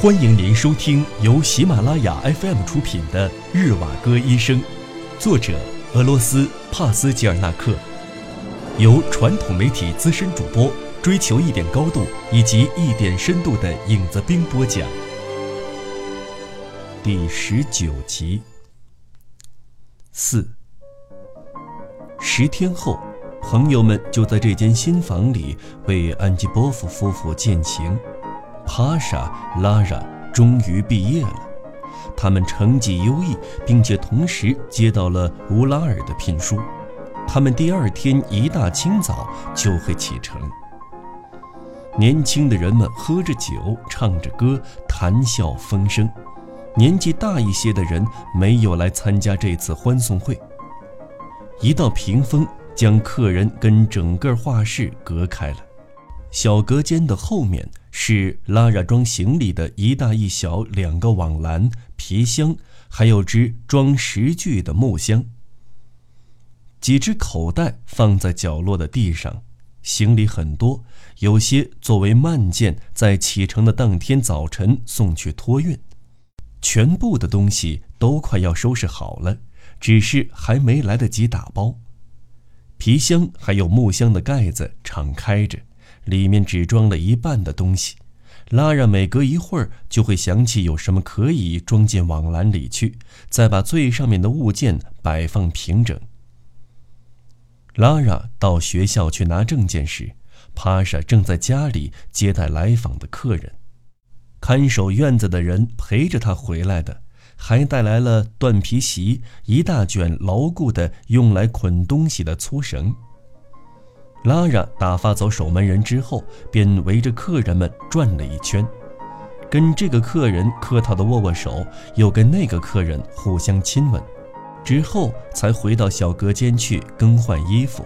欢迎您收听由喜马拉雅 FM 出品的《日瓦戈医生》，作者俄罗斯帕斯吉尔纳克，由传统媒体资深主播追求一点高度以及一点深度的影子兵播讲。第十九集。四。十天后，朋友们就在这间新房里为安吉波夫夫妇饯行。帕莎、拉拉终于毕业了，他们成绩优异，并且同时接到了乌拉尔的聘书。他们第二天一大清早就会启程。年轻的人们喝着酒，唱着歌，谈笑风生。年纪大一些的人没有来参加这次欢送会。一道屏风将客人跟整个画室隔开了。小隔间的后面是拉拉装行李的一大一小两个网篮、皮箱，还有只装食具的木箱。几只口袋放在角落的地上，行李很多，有些作为慢件在启程的当天早晨送去托运。全部的东西都快要收拾好了，只是还没来得及打包。皮箱还有木箱的盖子敞开着。里面只装了一半的东西，拉拉每隔一会儿就会想起有什么可以装进网篮里去，再把最上面的物件摆放平整。拉拉到学校去拿证件时，帕莎正在家里接待来访的客人，看守院子的人陪着他回来的，还带来了断皮席、一大卷牢固的用来捆东西的粗绳。拉拉打发走守门人之后，便围着客人们转了一圈，跟这个客人客套的握握手，又跟那个客人互相亲吻，之后才回到小隔间去更换衣服。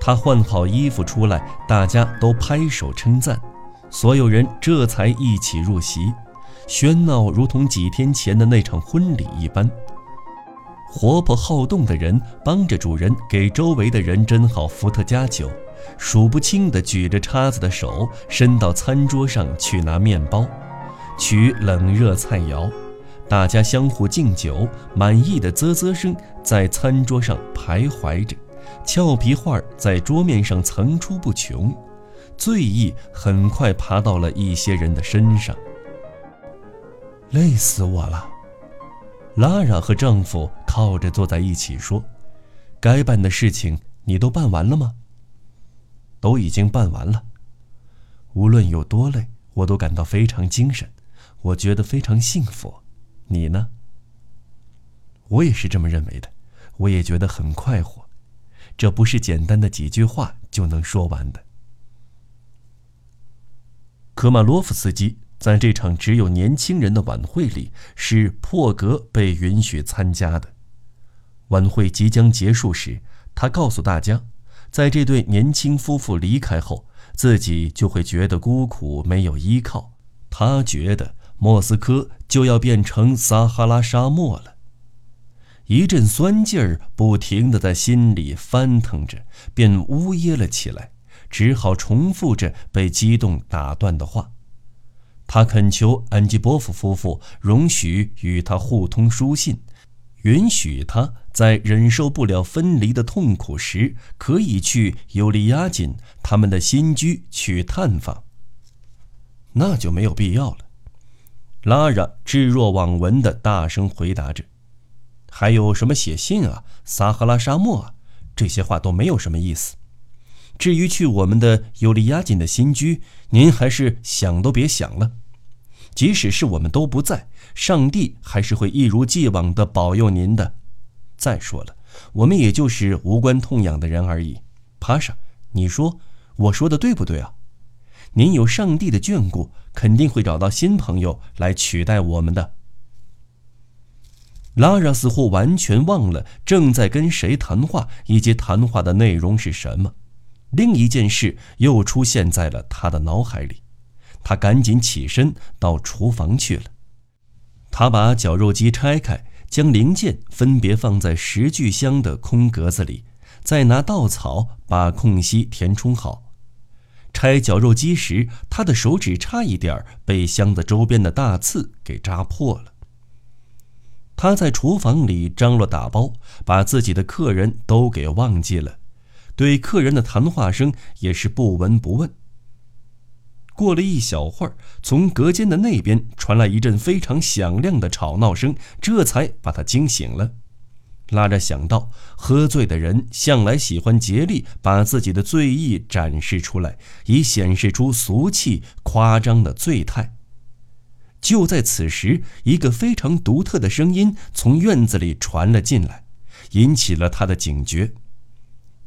他换好衣服出来，大家都拍手称赞，所有人这才一起入席，喧闹如同几天前的那场婚礼一般。活泼好动的人帮着主人给周围的人斟好伏特加酒，数不清的举着叉子的手伸到餐桌上去拿面包，取冷热菜肴，大家相互敬酒，满意的啧啧声在餐桌上徘徊着，俏皮话在桌面上层出不穷，醉意很快爬到了一些人的身上。累死我了。拉拉和丈夫靠着坐在一起说：“该办的事情你都办完了吗？”“都已经办完了。”“无论有多累，我都感到非常精神，我觉得非常幸福。你呢？”“我也是这么认为的，我也觉得很快活。这不是简单的几句话就能说完的。”科马洛夫斯基。在这场只有年轻人的晚会里，是破格被允许参加的。晚会即将结束时，他告诉大家，在这对年轻夫妇离开后，自己就会觉得孤苦，没有依靠。他觉得莫斯科就要变成撒哈拉沙漠了。一阵酸劲儿不停地在心里翻腾着，便呜咽了起来，只好重复着被激动打断的话。他恳求安吉波夫夫妇容许与他互通书信，允许他在忍受不了分离的痛苦时，可以去尤利亚金他们的新居去探访。那就没有必要了，拉拉置若罔闻地大声回答着：“还有什么写信啊，撒哈拉沙漠啊，这些话都没有什么意思。至于去我们的尤利亚金的新居，您还是想都别想了。”即使是我们都不在，上帝还是会一如既往的保佑您的。再说了，我们也就是无关痛痒的人而已。帕莎，你说我说的对不对啊？您有上帝的眷顾，肯定会找到新朋友来取代我们的。拉拉似乎完全忘了正在跟谁谈话，以及谈话的内容是什么。另一件事又出现在了他的脑海里。他赶紧起身到厨房去了。他把绞肉机拆开，将零件分别放在食具箱的空格子里，再拿稻草把空隙填充好。拆绞肉机时，他的手指差一点被箱子周边的大刺给扎破了。他在厨房里张罗打包，把自己的客人都给忘记了，对客人的谈话声也是不闻不问。过了一小会儿，从隔间的那边传来一阵非常响亮的吵闹声，这才把他惊醒了。拉着想到，喝醉的人向来喜欢竭力把自己的醉意展示出来，以显示出俗气夸张的醉态。就在此时，一个非常独特的声音从院子里传了进来，引起了他的警觉。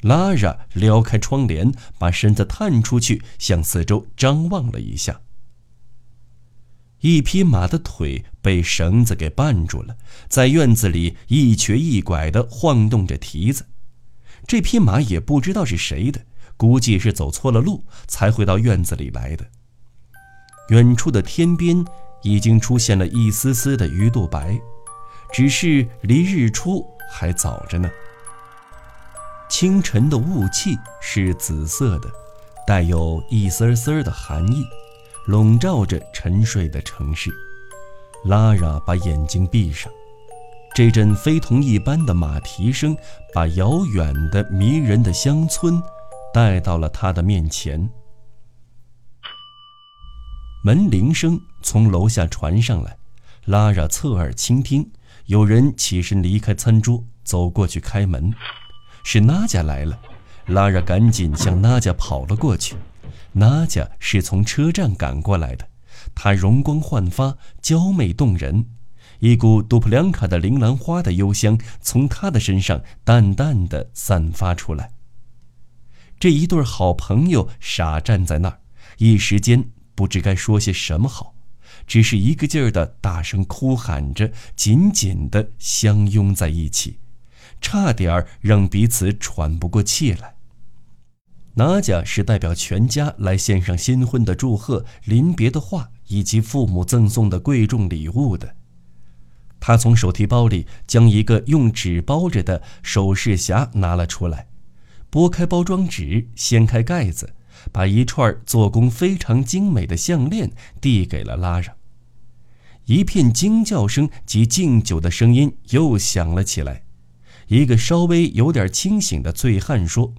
拉拉撩开窗帘，把身子探出去，向四周张望了一下。一匹马的腿被绳子给绊住了，在院子里一瘸一拐地晃动着蹄子。这匹马也不知道是谁的，估计是走错了路才会到院子里来的。远处的天边已经出现了一丝丝的鱼肚白，只是离日出还早着呢。清晨的雾气是紫色的，带有一丝丝的寒意。笼罩着沉睡的城市，拉拉把眼睛闭上。这阵非同一般的马蹄声，把遥远的迷人的乡村带到了他的面前。门铃声从楼下传上来，拉拉侧耳倾听，有人起身离开餐桌，走过去开门，是娜家来了。拉拉赶紧向娜家跑了过去。娜家是从车站赶过来的，她容光焕发，娇媚动人，一股杜普良卡的铃兰花的幽香从她的身上淡淡的散发出来。这一对好朋友傻站在那儿，一时间不知该说些什么好，只是一个劲儿的大声哭喊着，紧紧的相拥在一起，差点儿让彼此喘不过气来。娜家是代表全家来献上新婚的祝贺、临别的话以及父母赠送的贵重礼物的。他从手提包里将一个用纸包着的首饰匣拿了出来，拨开包装纸，掀开盖子，把一串做工非常精美的项链递给了拉拉。一片惊叫声及敬酒的声音又响了起来。一个稍微有点清醒的醉汉说。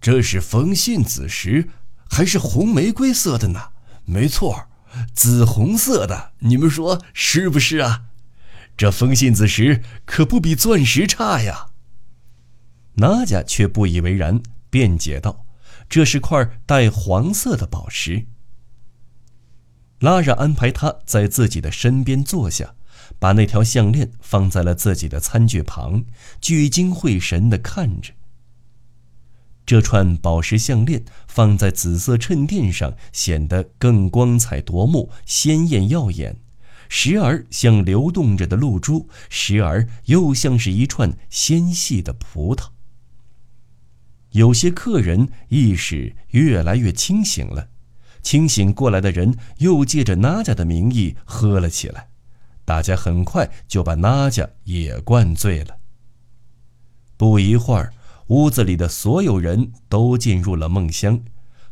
这是风信子石，还是红玫瑰色的呢？没错，紫红色的。你们说是不是啊？这风信子石可不比钻石差呀。娜家却不以为然，辩解道：“这是块带黄色的宝石。”拉拉安排他在自己的身边坐下，把那条项链放在了自己的餐具旁，聚精会神地看着。这串宝石项链放在紫色衬垫上，显得更光彩夺目、鲜艳耀眼，时而像流动着的露珠，时而又像是一串纤细的葡萄。有些客人意识越来越清醒了，清醒过来的人又借着娜家的名义喝了起来，大家很快就把娜家也灌醉了。不一会儿。屋子里的所有人都进入了梦乡，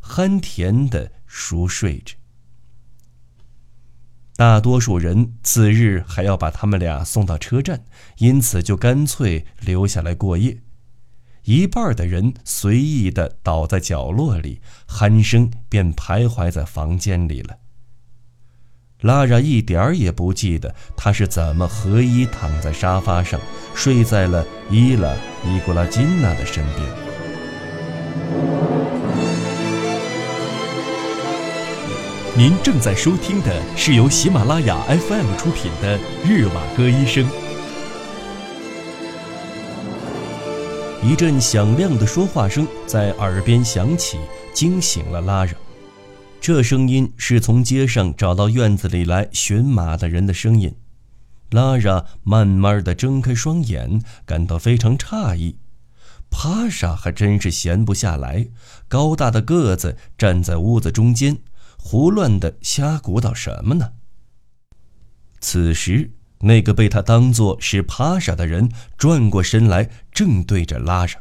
酣甜的熟睡着。大多数人次日还要把他们俩送到车站，因此就干脆留下来过夜。一半的人随意的倒在角落里，鼾声便徘徊在房间里了。拉拉一点儿也不记得他是怎么合衣躺在沙发上，睡在了伊拉伊古拉金娜的身边。您正在收听的是由喜马拉雅 FM 出品的《日瓦戈医生》。一阵响亮的说话声在耳边响起，惊醒了拉拉。这声音是从街上找到院子里来寻马的人的声音。拉拉慢慢的睁开双眼，感到非常诧异。帕莎还真是闲不下来，高大的个子站在屋子中间，胡乱的瞎鼓捣什么呢？此时，那个被他当作是帕莎的人转过身来，正对着拉拉。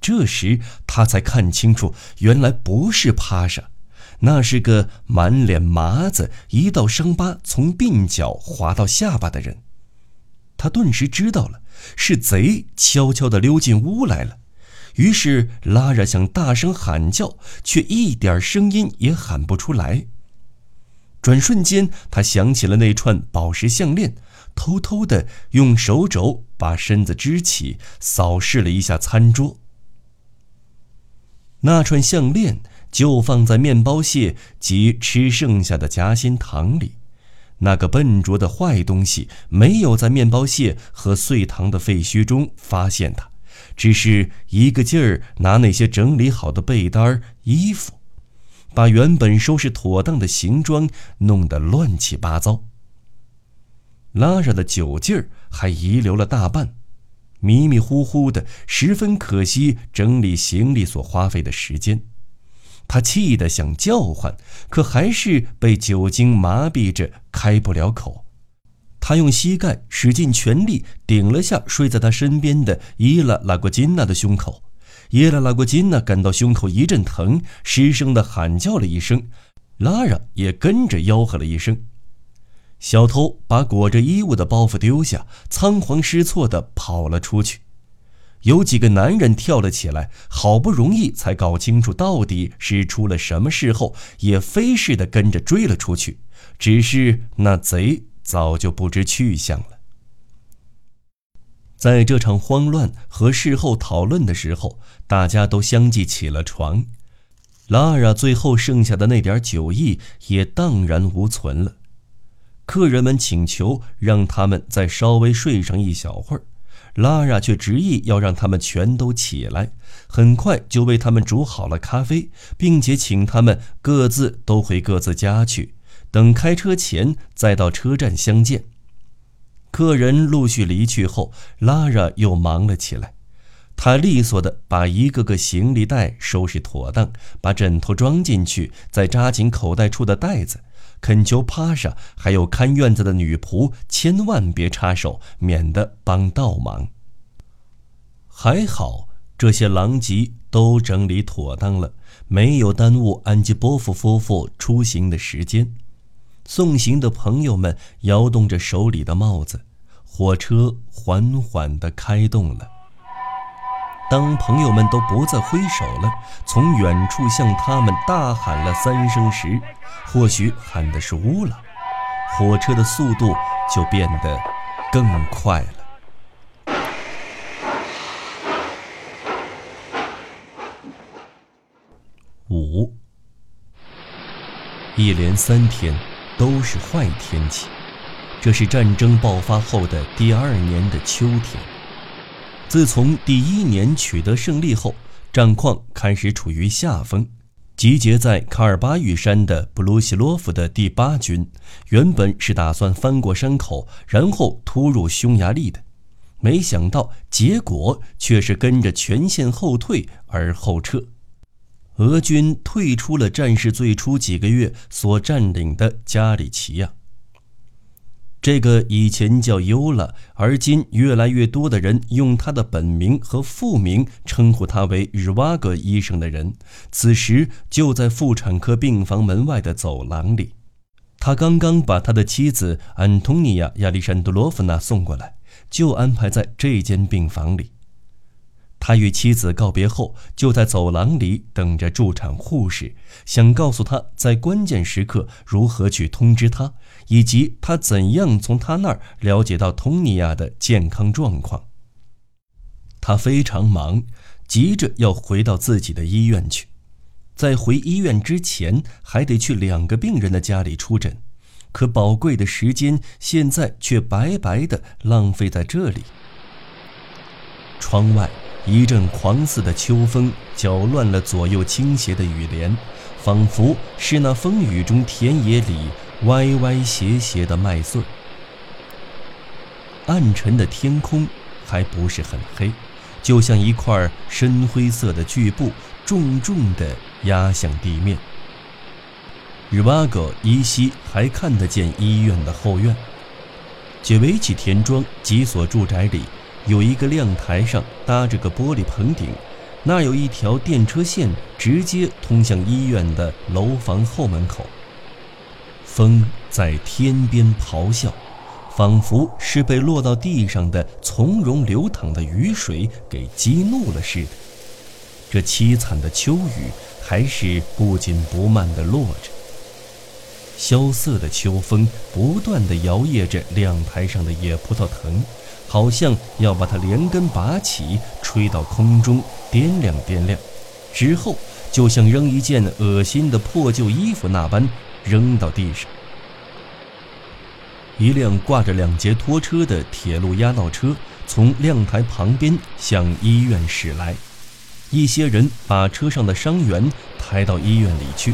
这时他才看清楚，原来不是帕莎，那是个满脸麻子、一道伤疤从鬓角划到下巴的人。他顿时知道了，是贼悄悄地溜进屋来了。于是拉着想大声喊叫，却一点声音也喊不出来。转瞬间，他想起了那串宝石项链，偷偷地用手肘把身子支起，扫视了一下餐桌。那串项链就放在面包屑及吃剩下的夹心糖里。那个笨拙的坏东西没有在面包屑和碎糖的废墟中发现它，只是一个劲儿拿那些整理好的被单、衣服。把原本收拾妥当的行装弄得乱七八糟。拉着的酒劲儿还遗留了大半，迷迷糊糊的，十分可惜整理行李所花费的时间。他气得想叫唤，可还是被酒精麻痹着，开不了口。他用膝盖使尽全力顶了下睡在他身边的伊拉拉古金娜的胸口。伊拉拉过金娜感到胸口一阵疼，失声的喊叫了一声，拉拉也跟着吆喝了一声。小偷把裹着衣物的包袱丢下，仓皇失措地跑了出去。有几个男人跳了起来，好不容易才搞清楚到底是出了什么事后，也飞似的跟着追了出去。只是那贼早就不知去向了。在这场慌乱和事后讨论的时候，大家都相继起了床，拉拉最后剩下的那点酒意也荡然无存了。客人们请求让他们再稍微睡上一小会儿，拉拉却执意要让他们全都起来，很快就为他们煮好了咖啡，并且请他们各自都回各自家去，等开车前再到车站相见。客人陆续离去后，拉拉又忙了起来。他利索地把一个个行李袋收拾妥当，把枕头装进去，再扎紧口袋处的袋子，恳求帕莎还有看院子的女仆千万别插手，免得帮倒忙。还好，这些狼藉都整理妥当了，没有耽误安吉波夫夫妇出行的时间。送行的朋友们摇动着手里的帽子，火车缓缓地开动了。当朋友们都不再挥手了，从远处向他们大喊了三声时，或许喊的是乌拉，火车的速度就变得更快了。五，一连三天。都是坏天气，这是战争爆发后的第二年的秋天。自从第一年取得胜利后，战况开始处于下风。集结在卡尔巴玉山的布鲁西洛夫的第八军，原本是打算翻过山口，然后突入匈牙利的，没想到结果却是跟着全线后退而后撤。俄军退出了战事最初几个月所占领的加里奇亚。这个以前叫尤拉，而今越来越多的人用他的本名和复名称呼他为日瓦格医生的人，此时就在妇产科病房门外的走廊里。他刚刚把他的妻子安东尼亚亚历山德罗夫娜送过来，就安排在这间病房里。他与妻子告别后，就在走廊里等着助产护士，想告诉他在关键时刻如何去通知他，以及他怎样从他那儿了解到托尼亚的健康状况。他非常忙，急着要回到自己的医院去，在回医院之前还得去两个病人的家里出诊，可宝贵的时间现在却白白的浪费在这里。窗外。一阵狂似的秋风搅乱了左右倾斜的雨帘，仿佛是那风雨中田野里歪歪斜斜的麦穗。暗沉的天空还不是很黑，就像一块深灰色的巨布，重重地压向地面。日瓦戈依稀还看得见医院的后院，解围起田庄几所住宅里。有一个亮台上搭着个玻璃棚顶，那有一条电车线，直接通向医院的楼房后门口。风在天边咆哮，仿佛是被落到地上的从容流淌的雨水给激怒了似的。这凄惨的秋雨还是不紧不慢地落着。萧瑟的秋风不断地摇曳着亮台上的野葡萄藤。好像要把它连根拔起，吹到空中，掂量掂量，之后就像扔一件恶心的破旧衣服那般扔到地上。一辆挂着两节拖车的铁路压道车从亮台旁边向医院驶来，一些人把车上的伤员抬到医院里去。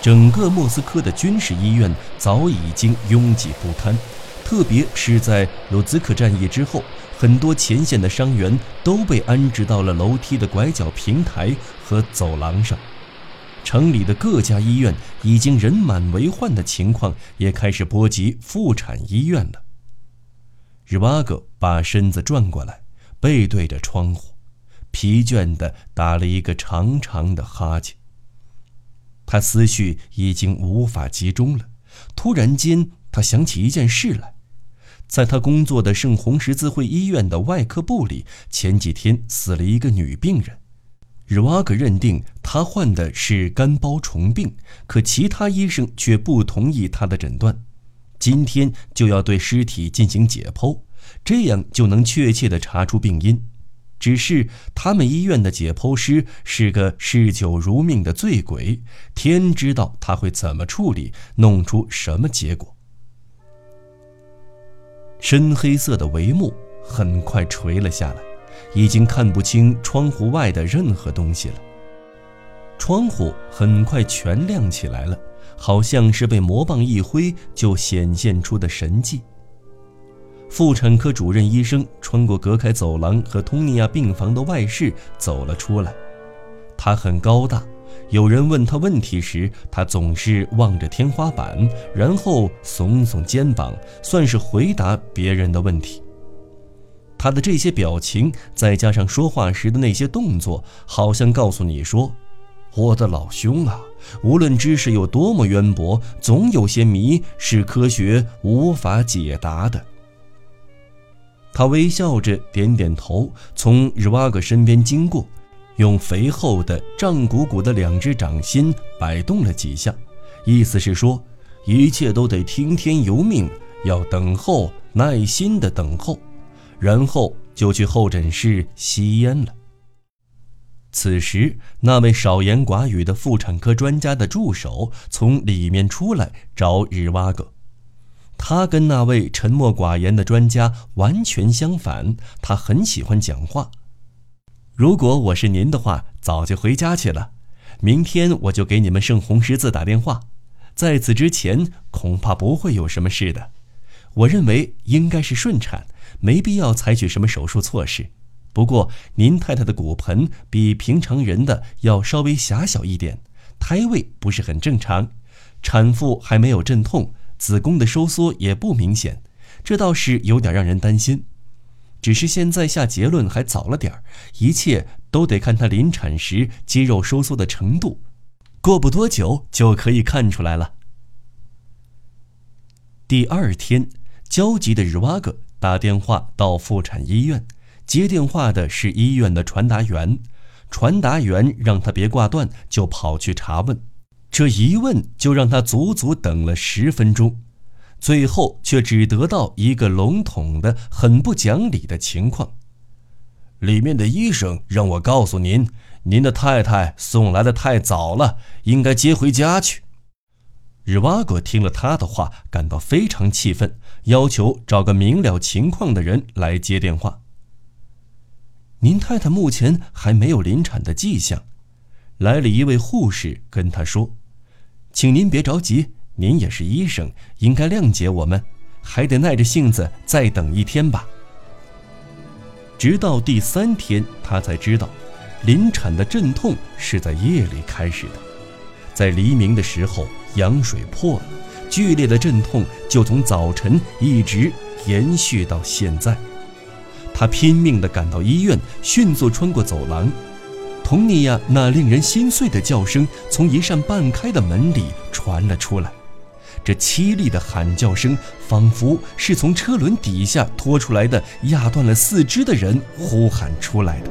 整个莫斯科的军事医院早已经拥挤不堪。特别是在鲁兹克战役之后，很多前线的伤员都被安置到了楼梯的拐角平台和走廊上。城里的各家医院已经人满为患的情况也开始波及妇产医院了。日瓦格把身子转过来，背对着窗户，疲倦地打了一个长长的哈欠。他思绪已经无法集中了。突然间，他想起一件事来。在他工作的圣红十字会医院的外科部里，前几天死了一个女病人。日瓦格认定他患的是肝包虫病，可其他医生却不同意他的诊断。今天就要对尸体进行解剖，这样就能确切地查出病因。只是他们医院的解剖师是个嗜酒如命的醉鬼，天知道他会怎么处理，弄出什么结果。深黑色的帷幕很快垂了下来，已经看不清窗户外的任何东西了。窗户很快全亮起来了，好像是被魔棒一挥就显现出的神迹。妇产科主任医生穿过隔开走廊和通尼亚病房的外室走了出来，他很高大。有人问他问题时，他总是望着天花板，然后耸耸肩膀，算是回答别人的问题。他的这些表情，再加上说话时的那些动作，好像告诉你说：“我的老兄啊，无论知识有多么渊博，总有些谜是科学无法解答的。”他微笑着点点头，从日瓦格身边经过。用肥厚的、胀鼓鼓的两只掌心摆动了几下，意思是说，一切都得听天由命，要等候，耐心的等候，然后就去候诊室吸烟了。此时，那位少言寡语的妇产科专家的助手从里面出来找日瓦格，他跟那位沉默寡言的专家完全相反，他很喜欢讲话。如果我是您的话，早就回家去了。明天我就给你们圣红十字打电话。在此之前，恐怕不会有什么事的。我认为应该是顺产，没必要采取什么手术措施。不过，您太太的骨盆比平常人的要稍微狭小一点，胎位不是很正常，产妇还没有阵痛，子宫的收缩也不明显，这倒是有点让人担心。只是现在下结论还早了点儿，一切都得看她临产时肌肉收缩的程度，过不多久就可以看出来了。第二天，焦急的日瓦格打电话到妇产医院，接电话的是医院的传达员，传达员让他别挂断，就跑去查问，这一问就让他足足等了十分钟。最后却只得到一个笼统的、很不讲理的情况。里面的医生让我告诉您，您的太太送来的太早了，应该接回家去。日瓦格听了他的话，感到非常气愤，要求找个明了情况的人来接电话。您太太目前还没有临产的迹象。来了一位护士跟他说：“请您别着急。”您也是医生，应该谅解我们，还得耐着性子再等一天吧。直到第三天，他才知道，临产的阵痛是在夜里开始的，在黎明的时候羊水破了，剧烈的阵痛就从早晨一直延续到现在。他拼命地赶到医院，迅速穿过走廊，佟尼娅那令人心碎的叫声从一扇半开的门里传了出来。这凄厉的喊叫声，仿佛是从车轮底下拖出来的压断了四肢的人呼喊出来的。